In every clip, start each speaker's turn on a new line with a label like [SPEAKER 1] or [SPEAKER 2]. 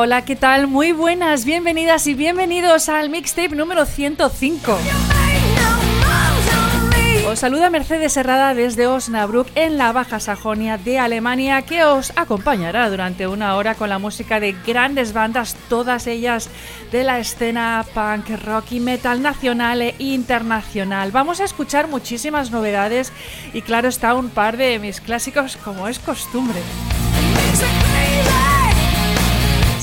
[SPEAKER 1] Hola, ¿qué tal? Muy buenas, bienvenidas y bienvenidos al mixtape número 105. Os saluda Mercedes Herrada desde Osnabrück en la Baja Sajonia de Alemania que os acompañará durante una hora con la música de grandes bandas, todas ellas de la escena punk, rock y metal nacional e internacional. Vamos a escuchar muchísimas novedades y claro está un par de mis clásicos como es costumbre.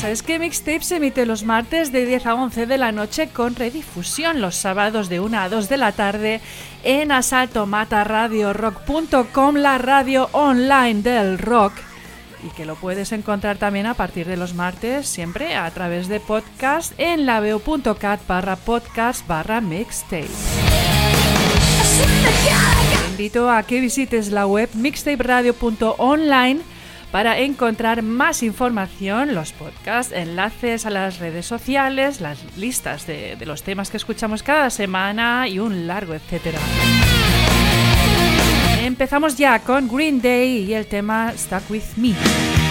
[SPEAKER 1] ¿Sabes que Mixtape se emite los martes de 10 a 11 de la noche con redifusión los sábados de 1 a 2 de la tarde en asaltomataradiorock.com, la radio online del rock? Y que lo puedes encontrar también a partir de los martes, siempre a través de podcast en laveo.cat barra podcast barra mixtape. Te invito a que visites la web mixtaperadio.online para encontrar más información, los podcasts, enlaces a las redes sociales, las listas de, los temas que escuchamos cada semana y un largo etcétera. Empezamos ya con Green Day y el tema Stuck With Me.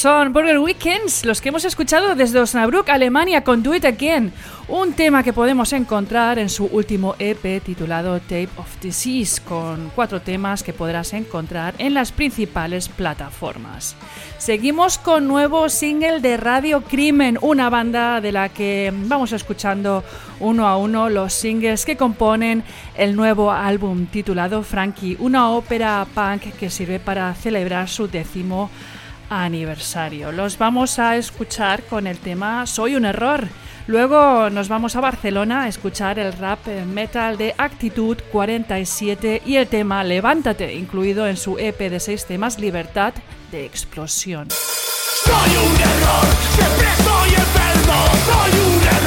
[SPEAKER 1] Son Burger Weekends, los que hemos escuchado desde Osnabrück, Alemania, con Do It Again, un tema que podemos encontrar en su último EP titulado Tape of Disease, con cuatro temas que podrás encontrar en las principales plataformas. Seguimos con nuevo single de Radio Crimen, una banda de la que vamos escuchando uno a uno los singles que componen el nuevo álbum titulado Frankie, una ópera punk que sirve para celebrar su décimo aniversario. Los vamos a escuchar con el tema Soy un error. Luego nos vamos a Barcelona a escuchar el rap metal de Actitud 47 y el tema Levántate, incluido en su EP de seis temas Libertad de explosión.
[SPEAKER 2] Soy un error, siempre soy enfermo, soy un error,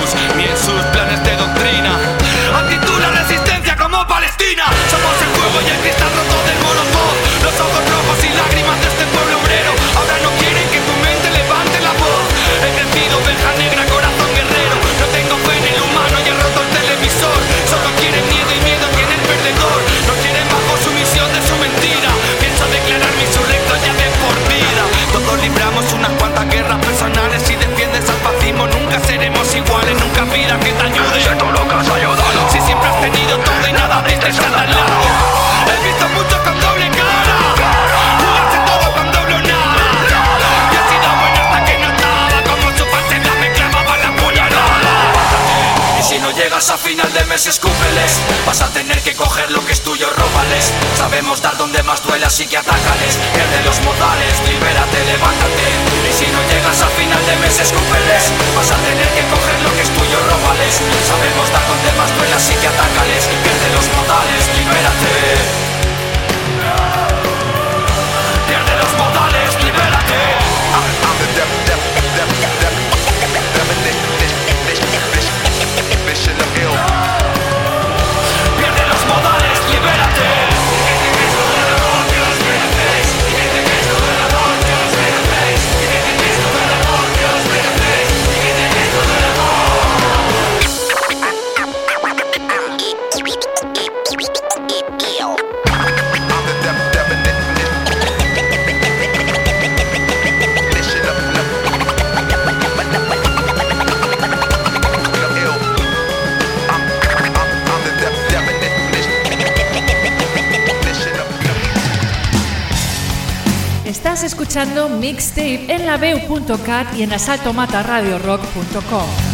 [SPEAKER 2] Jesús. Mes escúpeles. Vas a tener que coger lo que es tuyo, róbales. Sabemos dar donde más duele, así que atácales. Pierde los modales, libérate, levántate. Y si no llegas al final de mes escúpeles. Vas a tener que coger lo que es tuyo, róbales. Sabemos dar donde más duele, así que atácales. Pierde los modales, libérate. Pierde los modales, libérate. I'm the
[SPEAKER 1] Escuchando Mixtape en la y en asaltomataradiorock.com.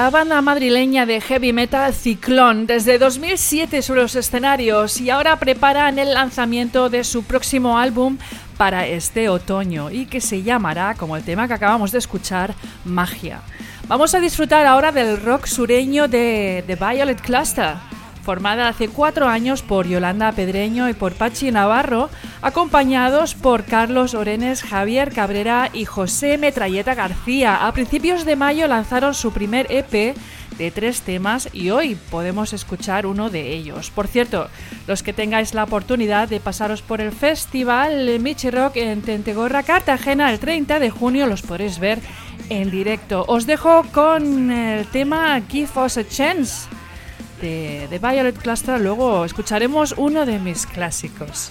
[SPEAKER 1] La banda madrileña de heavy metal Ciclón desde 2007 sobre los escenarios y ahora preparan el lanzamiento de su próximo álbum para este otoño y que se llamará, como el tema que acabamos de escuchar, Magia. Vamos a disfrutar ahora del rock sureño de The Violet Cluster formada hace cuatro años por Yolanda Pedreño y por Pachi Navarro, acompañados por Carlos Orenes, Javier Cabrera y José Metralleta García. A principios de mayo lanzaron su primer EP de tres temas y hoy podemos escuchar uno de ellos. Por cierto, los que tengáis la oportunidad de pasaros por el festival Michi Rock en Tentegorra, Cartagena, el 30 de junio los podréis ver en directo. Os dejo con el tema Give Us a Chance de, Violet Cluster, luego escucharemos uno de mis clásicos.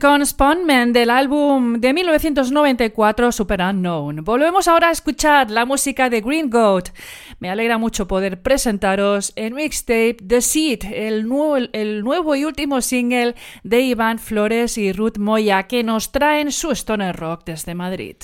[SPEAKER 1] Con Spawnman del álbum de 1994 Super Unknown. Volvemos ahora a escuchar la música de Green Goat. Me alegra mucho poder presentaros en mixtape The Seed, el nuevo, el nuevo y último single de Iván Flores y Ruth Moya que nos traen su stoner rock desde Madrid.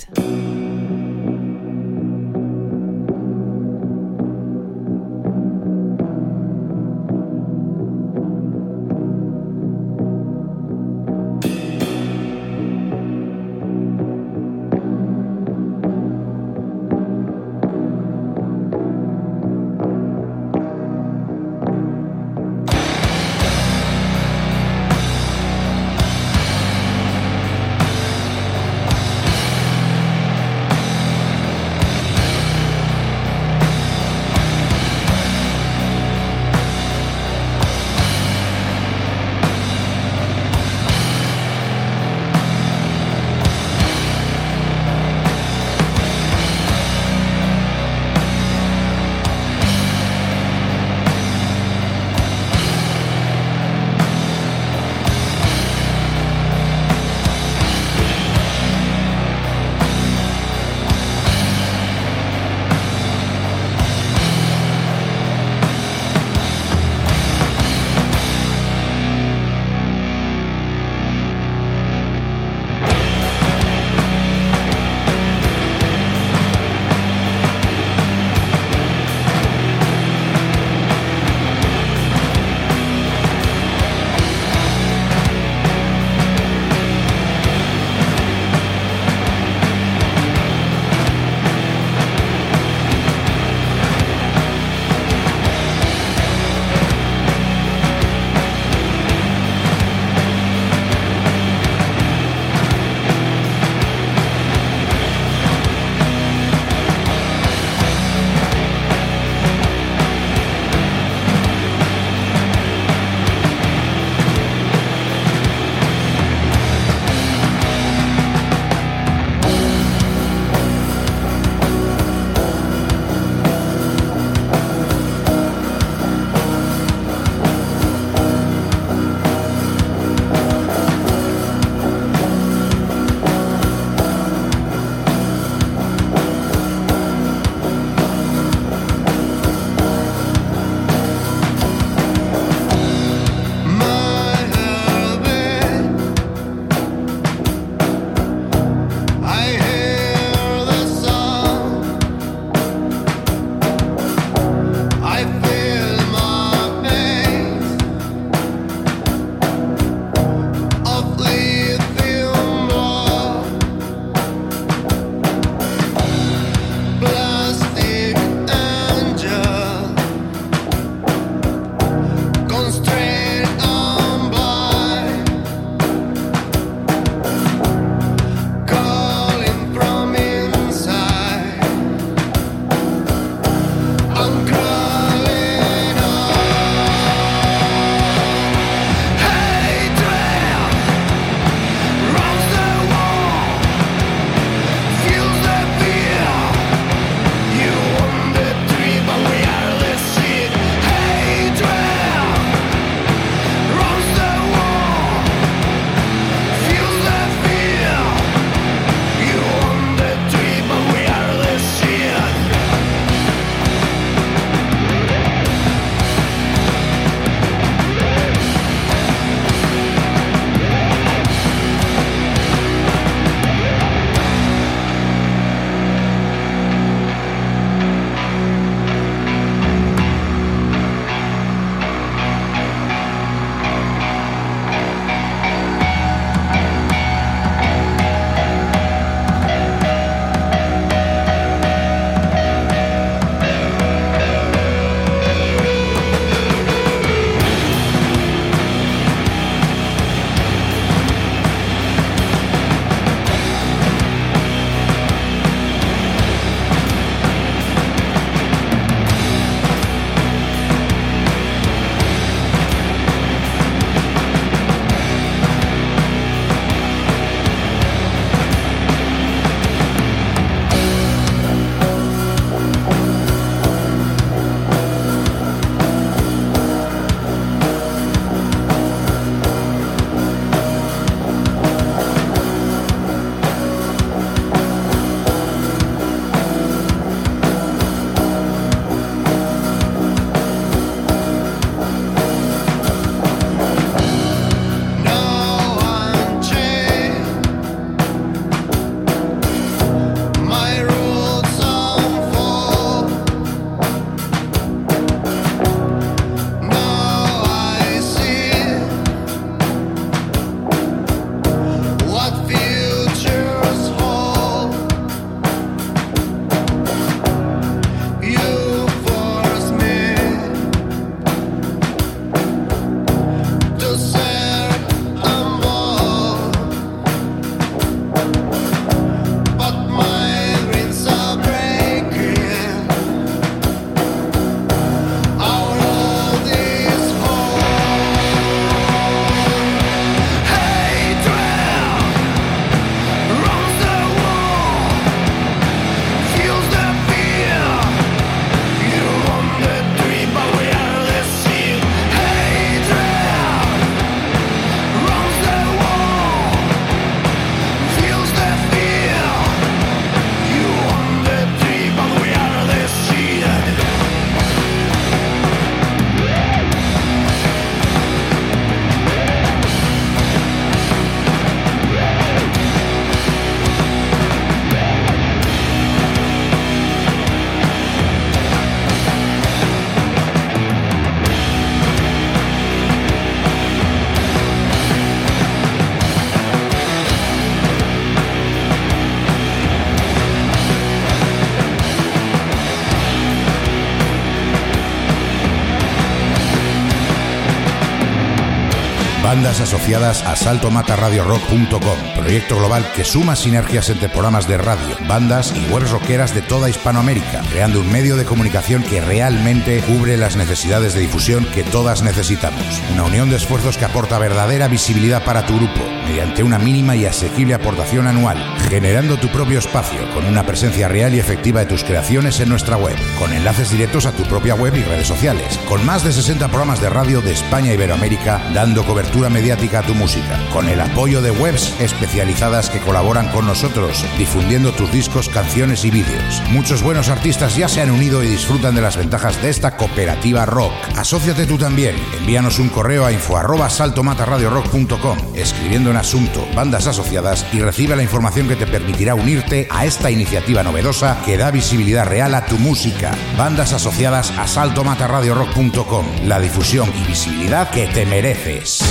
[SPEAKER 3] Bandas asociadas a saltomataradiorock.com, proyecto global que suma sinergias entre programas de radio, bandas y webs rockeras de toda Hispanoamérica, creando un medio de comunicación que realmente cubre las necesidades de difusión que todas necesitamos. Una unión de esfuerzos que aporta verdadera visibilidad para tu grupo, mediante una mínima y asequible aportación anual, generando tu propio espacio con una presencia real y efectiva de tus creaciones en nuestra web, con enlaces directos a tu propia web y redes sociales, con más de 60 programas de radio de España y Iberoamérica dando cobertura mediática a tu música, con el apoyo de webs especializadas que colaboran con nosotros, difundiendo tus discos, canciones y vídeos. Muchos buenos artistas ya se han unido y disfrutan de las ventajas de esta cooperativa rock. Asociate tú también. Envíanos un correo a info arroba saltomataradiorock.com escribiendo en asunto bandas asociadas y recibe la información que te permitirá unirte a esta iniciativa novedosa que da visibilidad real a tu música. Bandas asociadas a saltomataradiorock.com. La difusión y visibilidad que te mereces.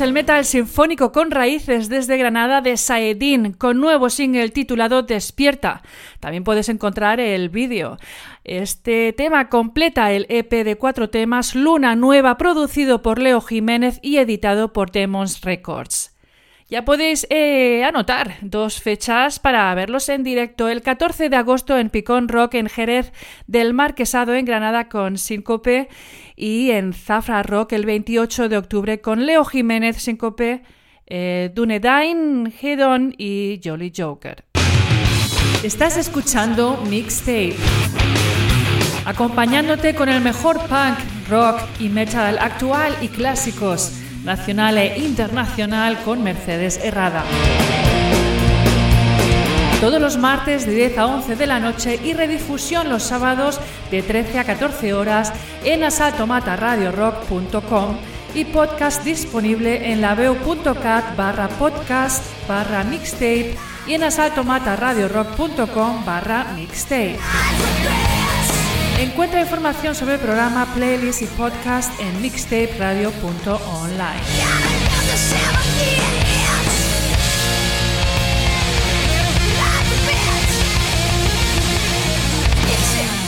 [SPEAKER 1] El metal sinfónico con raíces desde Granada de Saedin, con nuevo single titulado Despierta. También puedes encontrar el vídeo. Este tema completa el EP de cuatro temas Luna Nueva, producido por Leo Jiménez y editado por Demons Records. Ya podéis eh, anotar dos fechas para verlos en directo. El 14 de agosto en Picón Rock en Jerez del Marquesado en Granada con Síncope y en Zafra Rock el 28 de octubre con Leo Jiménez, Síncope, eh, Dunedain, Hedon y Jolly Joker. Estás escuchando Mixtape, acompañándote con el mejor punk, rock y metal actual y clásicos nacional e internacional con Mercedes Herrada. Todos los martes de 10 a 11 de la noche y redifusión los sábados de 13 a 14 horas en asaltomataradiorock.com y podcast disponible en laveo.cat barra podcast barra mixtape y en asaltomataradiorock.com barra mixtape. Encuentra información sobre el programa, playlist y podcast en mixtaperadio.online.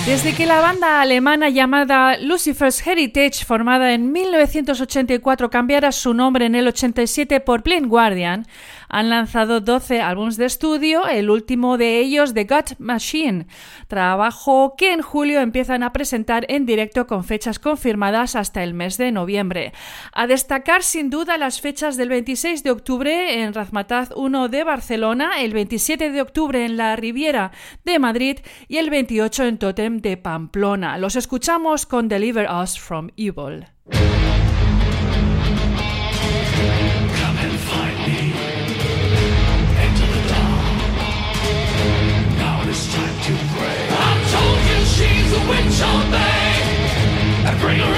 [SPEAKER 1] Desde que la banda alemana llamada Lucifer's Heritage, formada en 1984, cambiara su nombre en el 87 por Blind Guardian, han lanzado 12 álbumes de estudio, el último de ellos The God Machine, trabajo que en julio empiezan a presentar en directo con fechas confirmadas hasta el mes de noviembre. A destacar sin duda las fechas del 26 de octubre en Razmataz 1 de Barcelona, el 27 de octubre en la Riviera de Madrid y el 28 en Totem de Pamplona. Los escuchamos con Deliver Us from Evil. I bring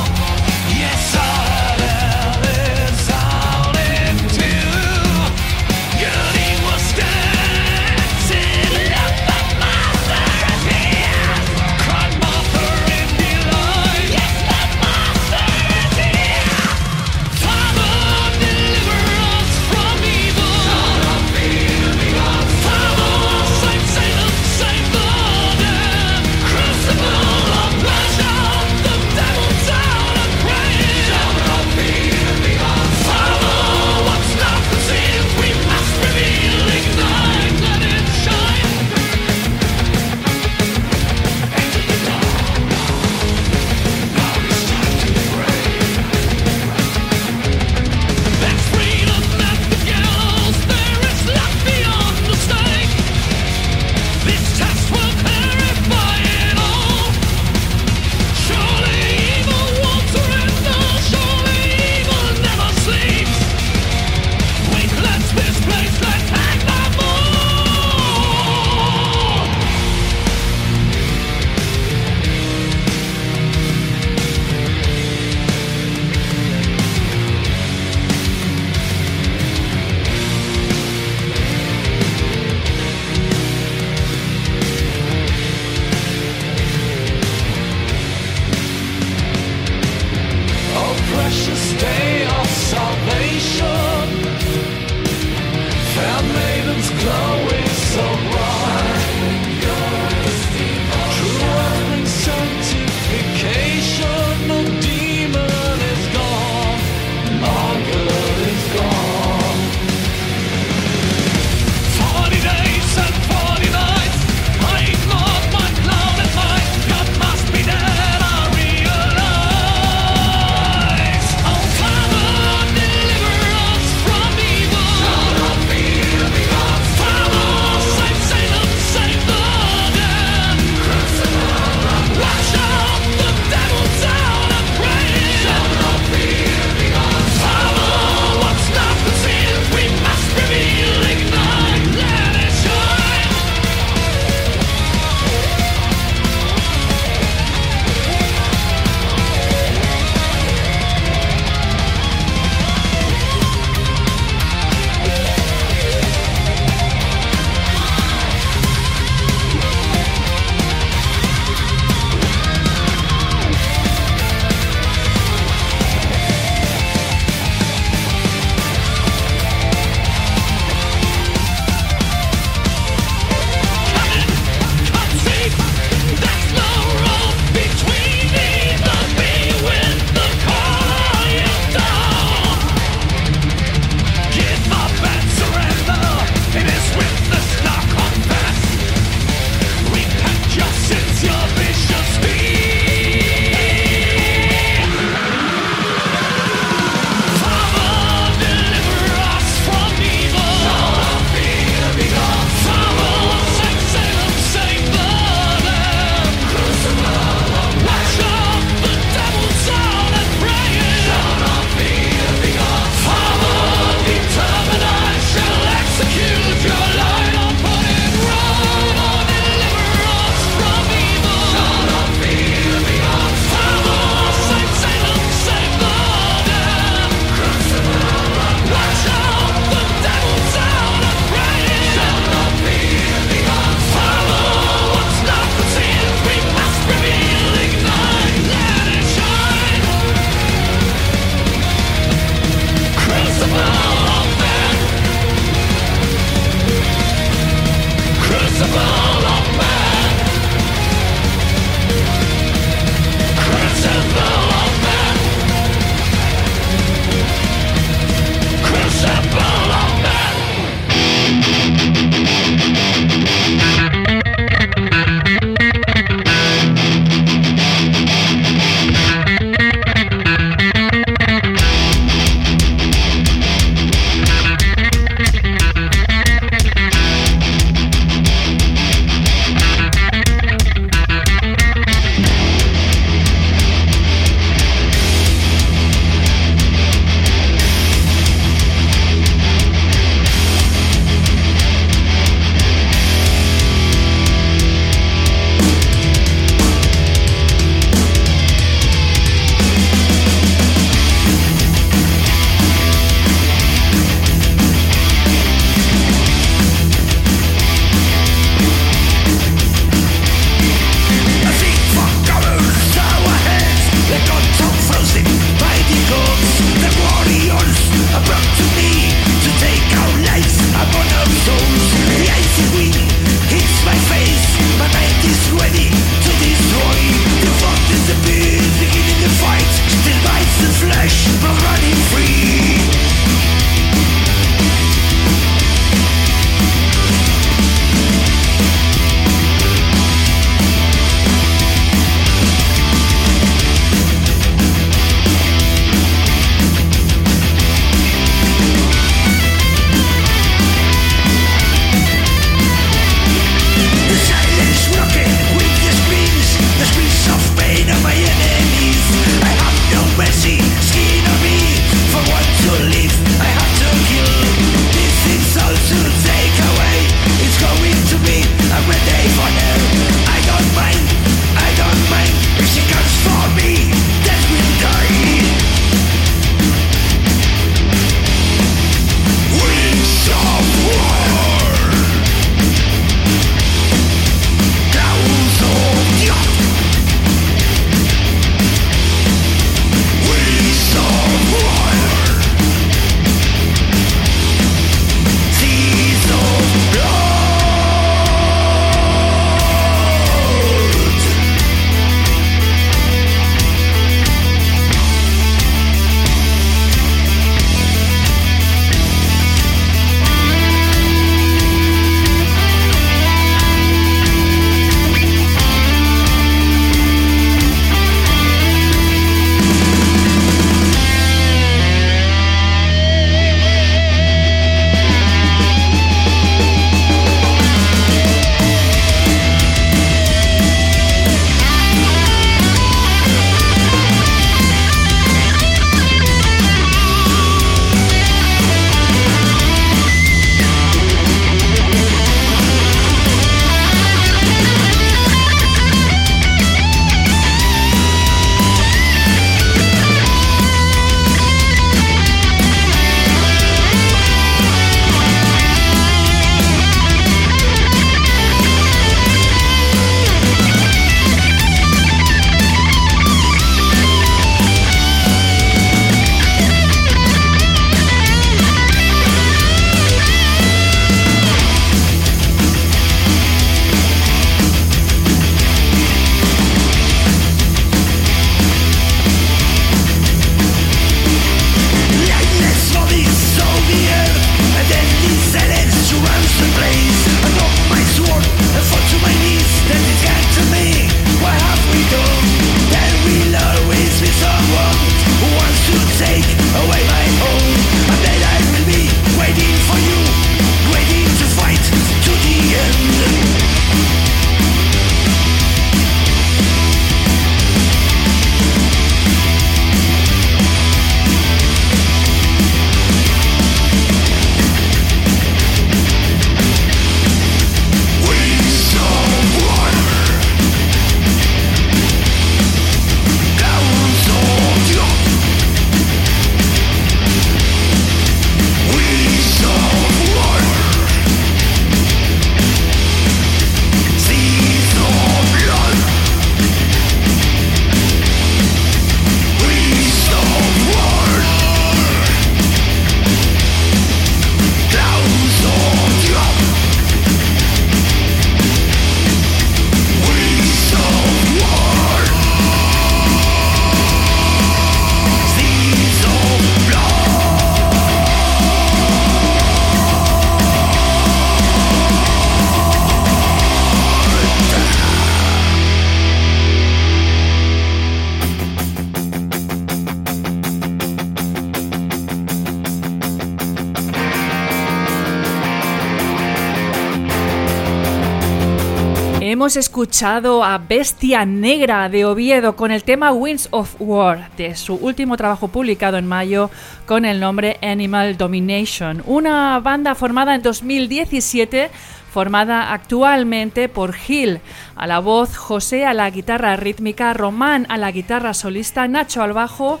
[SPEAKER 1] escuchado a Bestia Negra de Oviedo con el tema Winds of War de su último trabajo publicado en mayo con el nombre Animal Domination, una banda formada en 2017 formada actualmente por Gil a la voz, José a la guitarra rítmica, Román a la guitarra solista, Nacho al bajo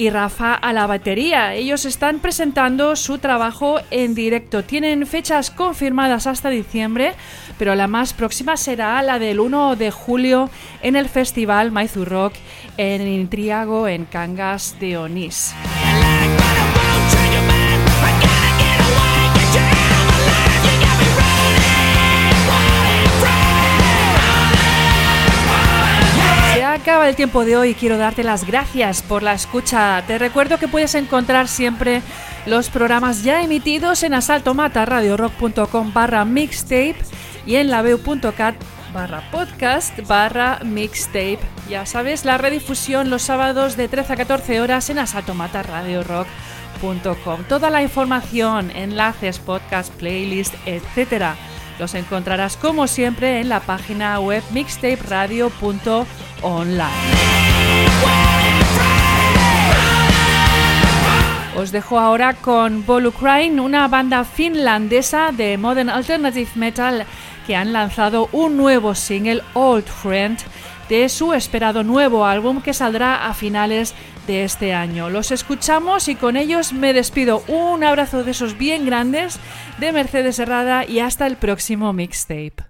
[SPEAKER 1] y Rafa a la batería. Ellos están presentando su trabajo en directo. Tienen fechas confirmadas hasta diciembre, pero la más próxima será la del 1 de julio en el festival Maizu Rock en Intriago, en Cangas de Onís. Acaba el tiempo de hoy. Quiero darte las gracias por la escucha. Te recuerdo que puedes encontrar siempre los programas ya emitidos en asaltomataradiorock.com barra mixtape y en laveu.cat barra podcast barra mixtape. Ya sabes, la redifusión los sábados de 13 a 14 horas en asaltomataradiorock.com. Toda la información, enlaces, podcast, playlist, etcétera los encontrarás como siempre en la página web mixtaperadio.online. Os dejo ahora con Bolucrine, una banda finlandesa de modern alternative metal que han lanzado un nuevo single, Old Friend, de su esperado nuevo álbum que saldrá a finales de este año. Los escuchamos y con ellos me despido. Un abrazo de esos bien grandes de Mercedes Herrada y hasta el próximo mixtape.